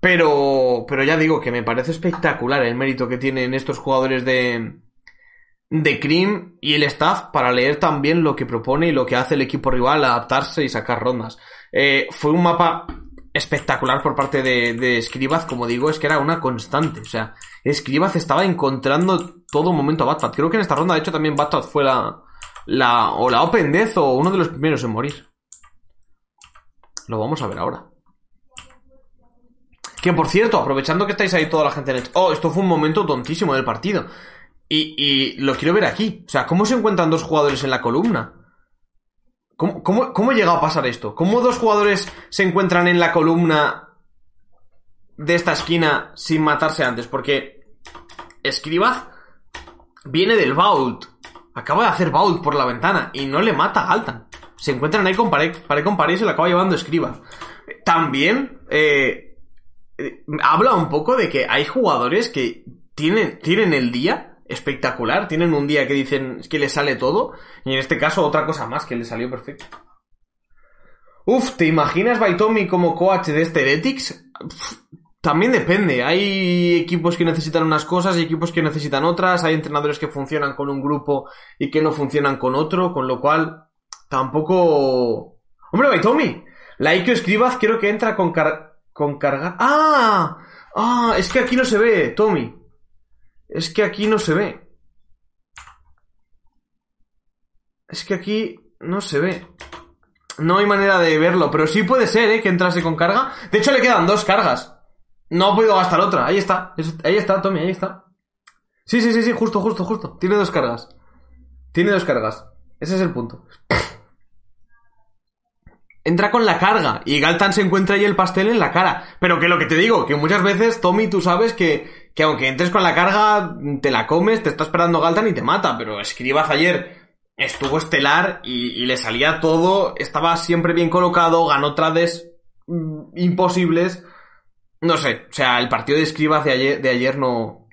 Pero, pero ya digo que me parece espectacular el mérito que tienen estos jugadores de, de Cream y el staff para leer también lo que propone y lo que hace el equipo rival, adaptarse y sacar rondas. Eh, fue un mapa espectacular por parte de, de como digo, es que era una constante. O sea, Escribaz estaba encontrando todo momento a Batfat. Creo que en esta ronda, de hecho, también Batfat fue la, la, o la Open Death o uno de los primeros en morir. Lo vamos a ver ahora. Que por cierto, aprovechando que estáis ahí toda la gente en el... Oh, esto fue un momento tontísimo del partido. Y, y lo quiero ver aquí. O sea, ¿cómo se encuentran dos jugadores en la columna? ¿Cómo, cómo, cómo llega a pasar esto? ¿Cómo dos jugadores se encuentran en la columna de esta esquina sin matarse antes? Porque Escriba viene del Vault. Acaba de hacer Vault por la ventana y no le mata a Galtan. Se encuentran ahí con pared, pared con pared y se lo acaba llevando Escriba. También eh, eh, habla un poco de que hay jugadores que tienen, tienen el día espectacular, tienen un día que dicen que les sale todo, y en este caso otra cosa más que le salió perfecto. Uf, ¿te imaginas Baitomi como coach de este Heretics? Pff, También depende, hay equipos que necesitan unas cosas y equipos que necesitan otras, hay entrenadores que funcionan con un grupo y que no funcionan con otro, con lo cual tampoco... Hombre, Baitomi, la IQ Escribaz creo que entra con, car... con cargar... ¡Ah! ¡Ah! Es que aquí no se ve, Tommy. Es que aquí no se ve. Es que aquí no se ve. No hay manera de verlo, pero sí puede ser, ¿eh? Que entrase con carga. De hecho, le quedan dos cargas. No ha podido gastar otra. Ahí está. Es- Ahí está, Tommy, ahí está. Sí, sí, sí, sí, justo, justo, justo. Tiene dos cargas. Tiene dos cargas. Ese es el punto. <sniffs> Entra con la carga y Galtan se encuentra ahí el pastel en la cara. Pero que lo que te digo, que muchas veces, Tommy, tú sabes que, que aunque entres con la carga, te la comes, te está esperando Galtan y te mata. Pero Escribaz ayer estuvo estelar y, y le salía todo, estaba siempre bien colocado, ganó trades mm, imposibles. No sé, o sea, el partido de Escribaz de ayer, de ayer no,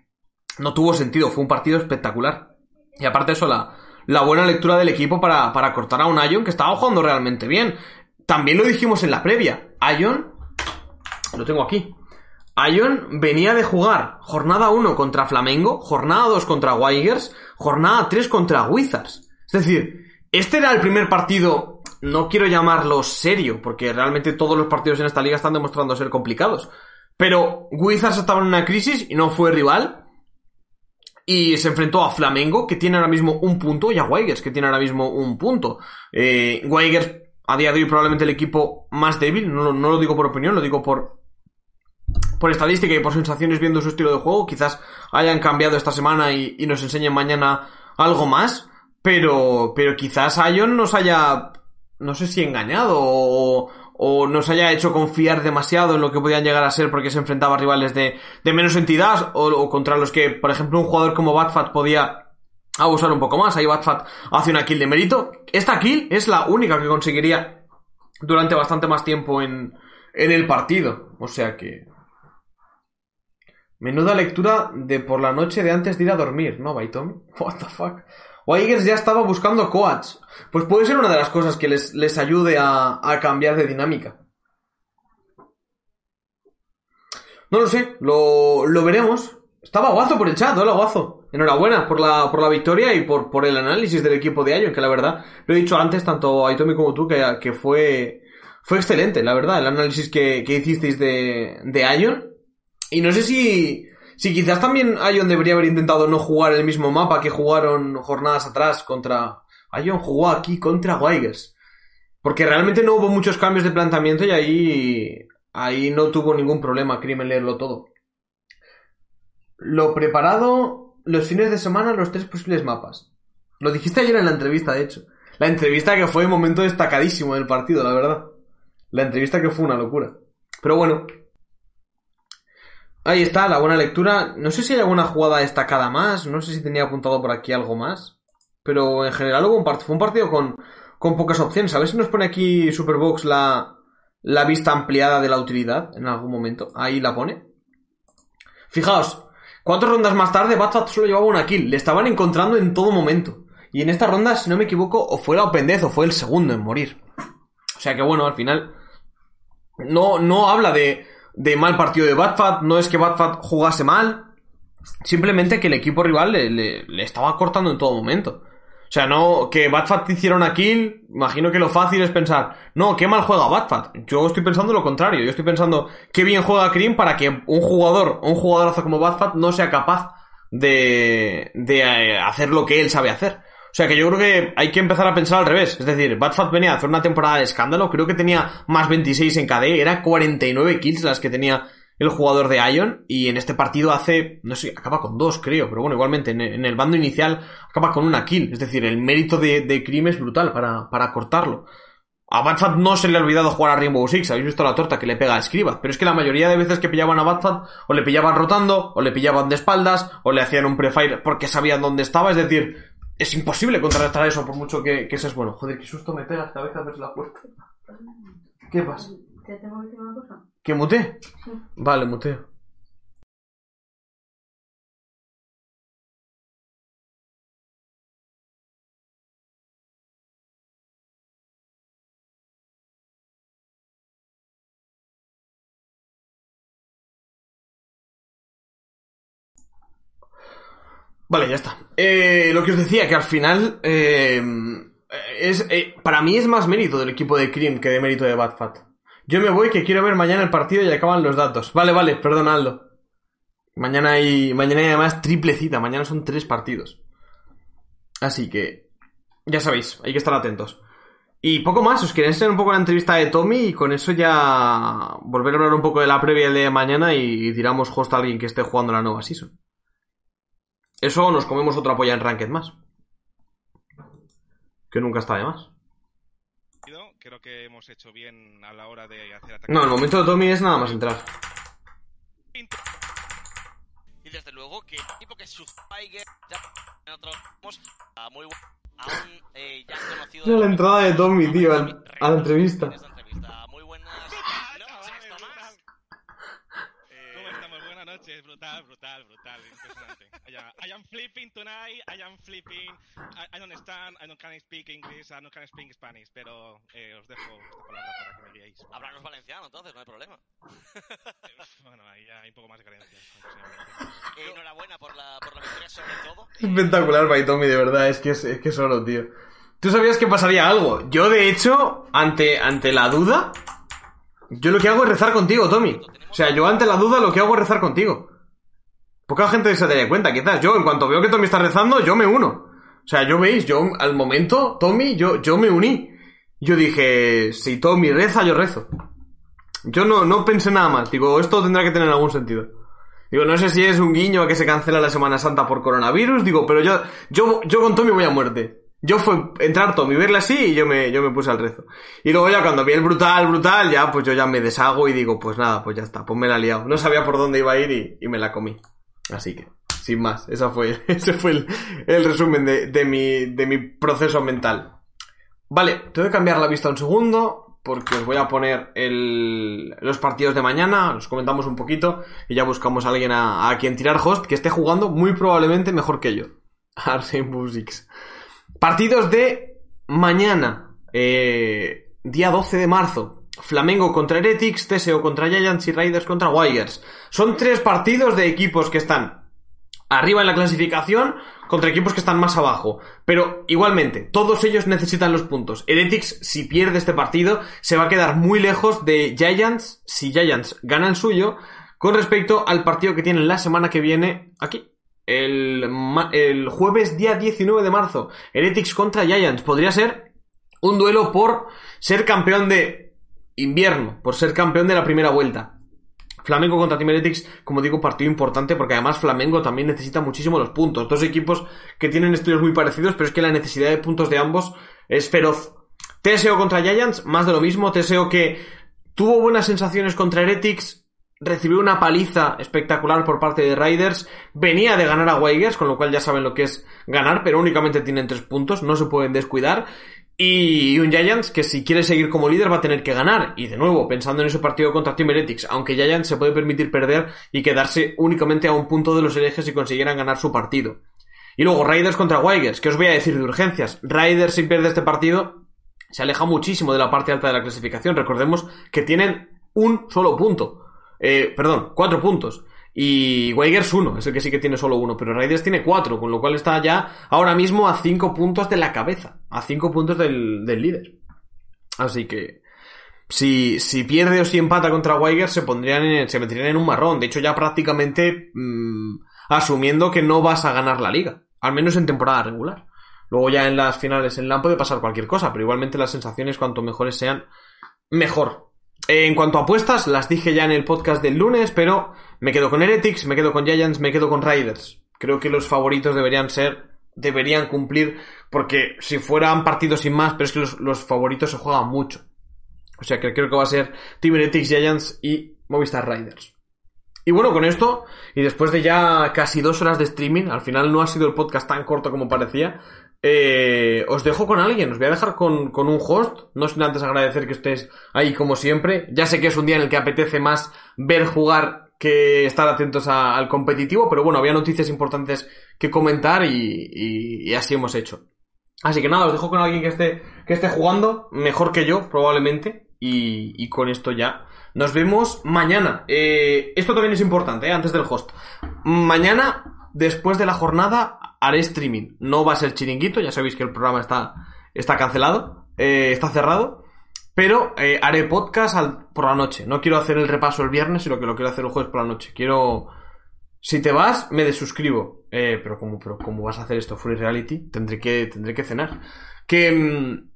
no tuvo sentido, fue un partido espectacular. Y aparte eso, la, la buena lectura del equipo para, para cortar a un Ion que estaba jugando realmente bien. También lo dijimos en la previa. Ion, lo tengo aquí. Ion venía de jugar jornada 1 contra Flamengo, jornada 2 contra Weigers, jornada 3 contra Wizards. Es decir, este era el primer partido, no quiero llamarlo serio, porque realmente todos los partidos en esta liga están demostrando ser complicados. Pero Wizards estaba en una crisis y no fue rival. Y se enfrentó a Flamengo, que tiene ahora mismo un punto, y a Weigers, que tiene ahora mismo un punto. Eh, a día de hoy, probablemente el equipo más débil, no lo digo por opinión, lo digo por, por estadística y por sensaciones viendo su estilo de juego. Quizás hayan cambiado esta semana y, nos enseñen mañana algo más. Pero, pero quizás Ion nos haya, no sé si engañado o, o nos haya hecho confiar demasiado en lo que podían llegar a ser porque se enfrentaba a rivales de, de menos entidad o, o contra los que, por ejemplo, un jugador como Batfat podía abusar un poco más. Ahí Batfat hace una kill de mérito. Esta kill es la única que conseguiría durante bastante más tiempo en, en el partido. O sea que... Menuda lectura de por la noche de antes de ir a dormir, ¿no, Baitomi? <laughs> What the fuck. Ya estaba buscando coats. Pues puede ser una de las cosas que les, les ayude a, a cambiar de dinámica. No lo sé, lo, lo veremos. Estaba guazo por el chat, hola guazo. Enhorabuena por la, por la victoria y por, por el análisis del equipo de Ion, que la verdad, lo he dicho antes, tanto Aitomi como tú, que, que fue, fue excelente, la verdad, el análisis que, que hicisteis de, de Ion. Y no sé si, si quizás también Ion debería haber intentado no jugar el mismo mapa que jugaron jornadas atrás contra, Ion jugó aquí contra Weigers. Porque realmente no hubo muchos cambios de planteamiento y ahí, ahí no tuvo ningún problema Cream en leerlo todo. Lo preparado, los fines de semana, los tres posibles mapas. Lo dijiste ayer en la entrevista, de hecho. La entrevista que fue un momento destacadísimo del partido, la verdad. La entrevista que fue una locura. Pero bueno. Ahí está, la buena lectura. No sé si hay alguna jugada destacada más. No sé si tenía apuntado por aquí algo más. Pero en general un fue un partido con, con pocas opciones. A ver si nos pone aquí Superbox la, la vista ampliada de la utilidad en algún momento. Ahí la pone. Fijaos, cuatro rondas más tarde, Batfat solo llevaba una kill. Le estaban encontrando en todo momento. Y en esta ronda, si no me equivoco, o fue la Opendez o fue el segundo en morir. O sea que bueno, al final. No, no habla de, de mal partido de Batfat. No es que Batfat jugase mal. Simplemente que el equipo rival le, le- le estaba cortando en todo momento. O sea, no, que Batfat hiciera una kill, imagino que lo fácil es pensar, no, qué mal juega Batfat. Yo estoy pensando lo contrario, yo estoy pensando qué bien juega Cream para que un jugador, un jugadorazo como Batfat no sea capaz de, de eh, hacer lo que él sabe hacer. O sea que yo creo que hay que empezar a pensar al revés. Es decir, Batfat venía a hacer una temporada de escándalo, creo que tenía más 26 en KD, era 49 kills las que tenía el jugador de Ion y en este partido hace, no sé, acaba con dos, creo, pero bueno, igualmente en, el bando inicial acaba con una kill, es decir, el mérito de, de Cream es brutal para, para cortarlo. A Batfat no se le ha olvidado jugar a Rainbow Six, habéis visto la torta que le pega a Escriba, pero es que la mayoría de veces que pillaban a Batfat o le pillaban rotando, o le pillaban de espaldas, o le hacían un prefire porque sabían dónde estaba, es decir, es imposible contrarrestar eso por mucho que, que seas bueno. Joder, qué susto me pegas cada vez que abres la puerta. ¿Qué pasa? ¿Te tengo que decir una cosa? ¿Que mute? Vale, muteo. Vale, ya está. Eh, lo que os decía, que al final eh, es, eh, para mí es más mérito del equipo de Cream que de mérito de Bad Fat. Yo me voy que quiero ver mañana el partido y acaban los datos. Vale, vale, perdón Aldo. Mañana hay, mañana hay además triple cita, mañana son tres partidos. Así que, ya sabéis, hay que estar atentos. Y poco más, os quería enseñar un poco la entrevista de Tommy y con eso ya volver a hablar un poco de la previa de mañana y tiramos host a alguien que esté jugando la nueva season. Eso nos comemos otra polla en Ranked más. Que nunca está de más. Creo que hemos hecho bien a la hora de hacer ataques. No, el momento de Tommy es nada más entrar. Y desde luego que el equipo que es Schweiger, ya nosotros a muy buen, a un eh, ya conocido. La entrada de Tommy, tío, a la entrevista. Muy buenas noches, Tomás. ¿Cómo estamos? Buenas noches, brutal, brutal, brutal, impresionante. I am, I am flipping tonight, I am flipping. I, I don't understand, I don't can speak English, I don't can speak Spanish, pero eh, os dejo esta palabra para que me guiéis. Háblanos valenciano, entonces, no hay problema. Bueno, ahí hay un poco más de carencia. <laughs> Eh, enhorabuena por la, por la victoria, sobre todo. Espectacular Tommy, de verdad, es que es, es que es oro, tío. Tú sabías que pasaría algo. Yo, de hecho, ante, ante la duda, yo lo que hago es rezar contigo, Tommy. O sea, yo ante la duda lo que hago es rezar contigo. Poca gente se daría cuenta, quizás. Yo, en cuanto veo que Tommy está rezando, yo me uno. O sea, yo veis, yo al momento, Tommy, yo, yo me uní. Yo dije, si Tommy reza, yo rezo. Yo no, no pensé nada más. Digo, esto tendrá que tener algún sentido. Digo, no sé si es un guiño a que se cancela la Semana Santa por coronavirus. Digo, pero yo, yo, yo con Tommy voy a muerte. Yo fue entrar Tommy, verle así y yo me, yo me puse al rezo. Y luego ya cuando vi el brutal, brutal, ya pues yo ya me deshago y digo, pues nada, pues ya está, pues la liado. No sabía por dónde iba a ir y, y me la comí. Así que, sin más, esa fue, <laughs> ese fue el, el resumen de, de mi, de mi proceso mental. Vale, tengo que cambiar la vista un segundo porque os voy a poner el, los partidos de mañana, los comentamos un poquito y ya buscamos a alguien a, a quien tirar host que esté jugando muy probablemente mejor que yo. A Rainbow Six. Partidos de mañana, eh, día 12 de marzo. Flamengo contra Heretics, TSO contra Giants y Raiders contra Wires. Son tres partidos de equipos que están arriba en la clasificación contra equipos que están más abajo. Pero igualmente, todos ellos necesitan los puntos. Heretics, si pierde este partido, se va a quedar muy lejos de Giants, si Giants gana el suyo, con respecto al partido que tienen la semana que viene aquí. El, el jueves día 19 de marzo. Heretics contra Giants. Podría ser un duelo por ser campeón de invierno, por ser campeón de la primera vuelta. Flamengo contra Team Heretics, como digo, partido importante porque además Flamengo también necesita muchísimo los puntos. Dos equipos que tienen estilos muy parecidos, pero es que la necesidad de puntos de ambos es feroz. TSO contra Giants, más de lo mismo. TSO que tuvo buenas sensaciones contra Heretics, recibió una paliza espectacular por parte de Riders, venía de ganar a Weigers, con lo cual ya saben lo que es ganar, pero únicamente tienen tres puntos, no se pueden descuidar. Y un Giants que si quiere seguir como líder va a tener que ganar. Y de nuevo, pensando en ese partido contra Team Heretics, aunque Giants se puede permitir perder y quedarse únicamente a un punto de los herejes si consiguieran ganar su partido. Y luego Riders contra Weigers, que os voy a decir de urgencias. Riders si pierde este partido se aleja muchísimo de la parte alta de la clasificación. Recordemos que tienen un solo punto. Eh, perdón, cuatro puntos. Y Weigers uno, es el que sí que tiene solo uno, pero Raiders tiene cuatro, con lo cual está ya ahora mismo a cinco puntos de la cabeza, a cinco puntos del, líder. Así que si, si pierde o si empata contra Weigers se pondrían en, se meterían en un marrón. De hecho, ya prácticamente mm, asumiendo que no vas a ganar la liga, al menos en temporada regular. Luego ya en las finales en LAN puede pasar cualquier cosa, pero igualmente las sensaciones cuanto mejores sean, mejor. En cuanto a apuestas, las dije ya en el podcast del lunes, pero me quedo con Heretics, me quedo con Giants, me quedo con Riders. Creo que los favoritos deberían ser, deberían cumplir, porque si fueran partidos sin más, pero es que los, favoritos se juegan mucho. O sea que creo que va a ser Team Heretics, Giants y Movistar Riders. Y bueno, con esto, y después de ya casi dos horas de streaming, al final no ha sido el podcast tan corto como parecía, eh, os dejo con alguien, os voy a dejar con, con un host, no sin antes agradecer que estés ahí como siempre, ya sé que es un día en el que apetece más ver jugar que estar atentos al competitivo, pero bueno, había noticias importantes que comentar y, y- y así hemos hecho. Así que nada, os dejo con alguien que esté, que esté jugando, mejor que yo, probablemente, y, y con esto ya. Nos vemos mañana. Eh, esto también es importante, eh, antes del host. Mañana, después de la jornada, haré streaming. No va a ser chiringuito, ya sabéis que el programa está, está cancelado, eh, está cerrado. Pero eh, haré podcast por la noche. No quiero hacer el repaso el viernes, sino que lo quiero hacer el jueves por la noche. Quiero... Si te vas, me desuscribo. Eh, pero como pero ¿cómo vas a hacer esto free reality? Tendré que, tendré que cenar. Que mm,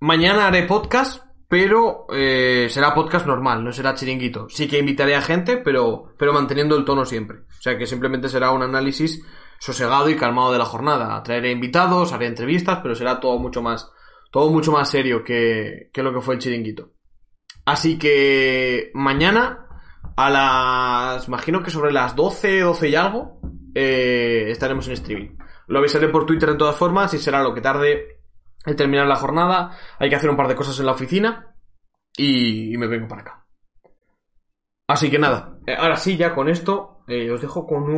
mañana haré podcast, pero eh, será podcast normal, no será chiringuito. Sí que invitaré a gente, pero, pero manteniendo el tono siempre. O sea que simplemente será un análisis sosegado y calmado de la jornada. Traeré invitados, haré entrevistas, pero será todo mucho más, todo mucho más serio que, que lo que fue el chiringuito. Así que mañana a las, imagino que sobre las 12, 12 y algo, eh, estaremos en streaming. Lo avisaré por Twitter de todas formas y será lo que tarde en terminar la jornada. Hay que hacer un par de cosas en la oficina y, y me vengo para acá. Así que nada, eh, ahora sí, ya con esto, eh, os dejo con un...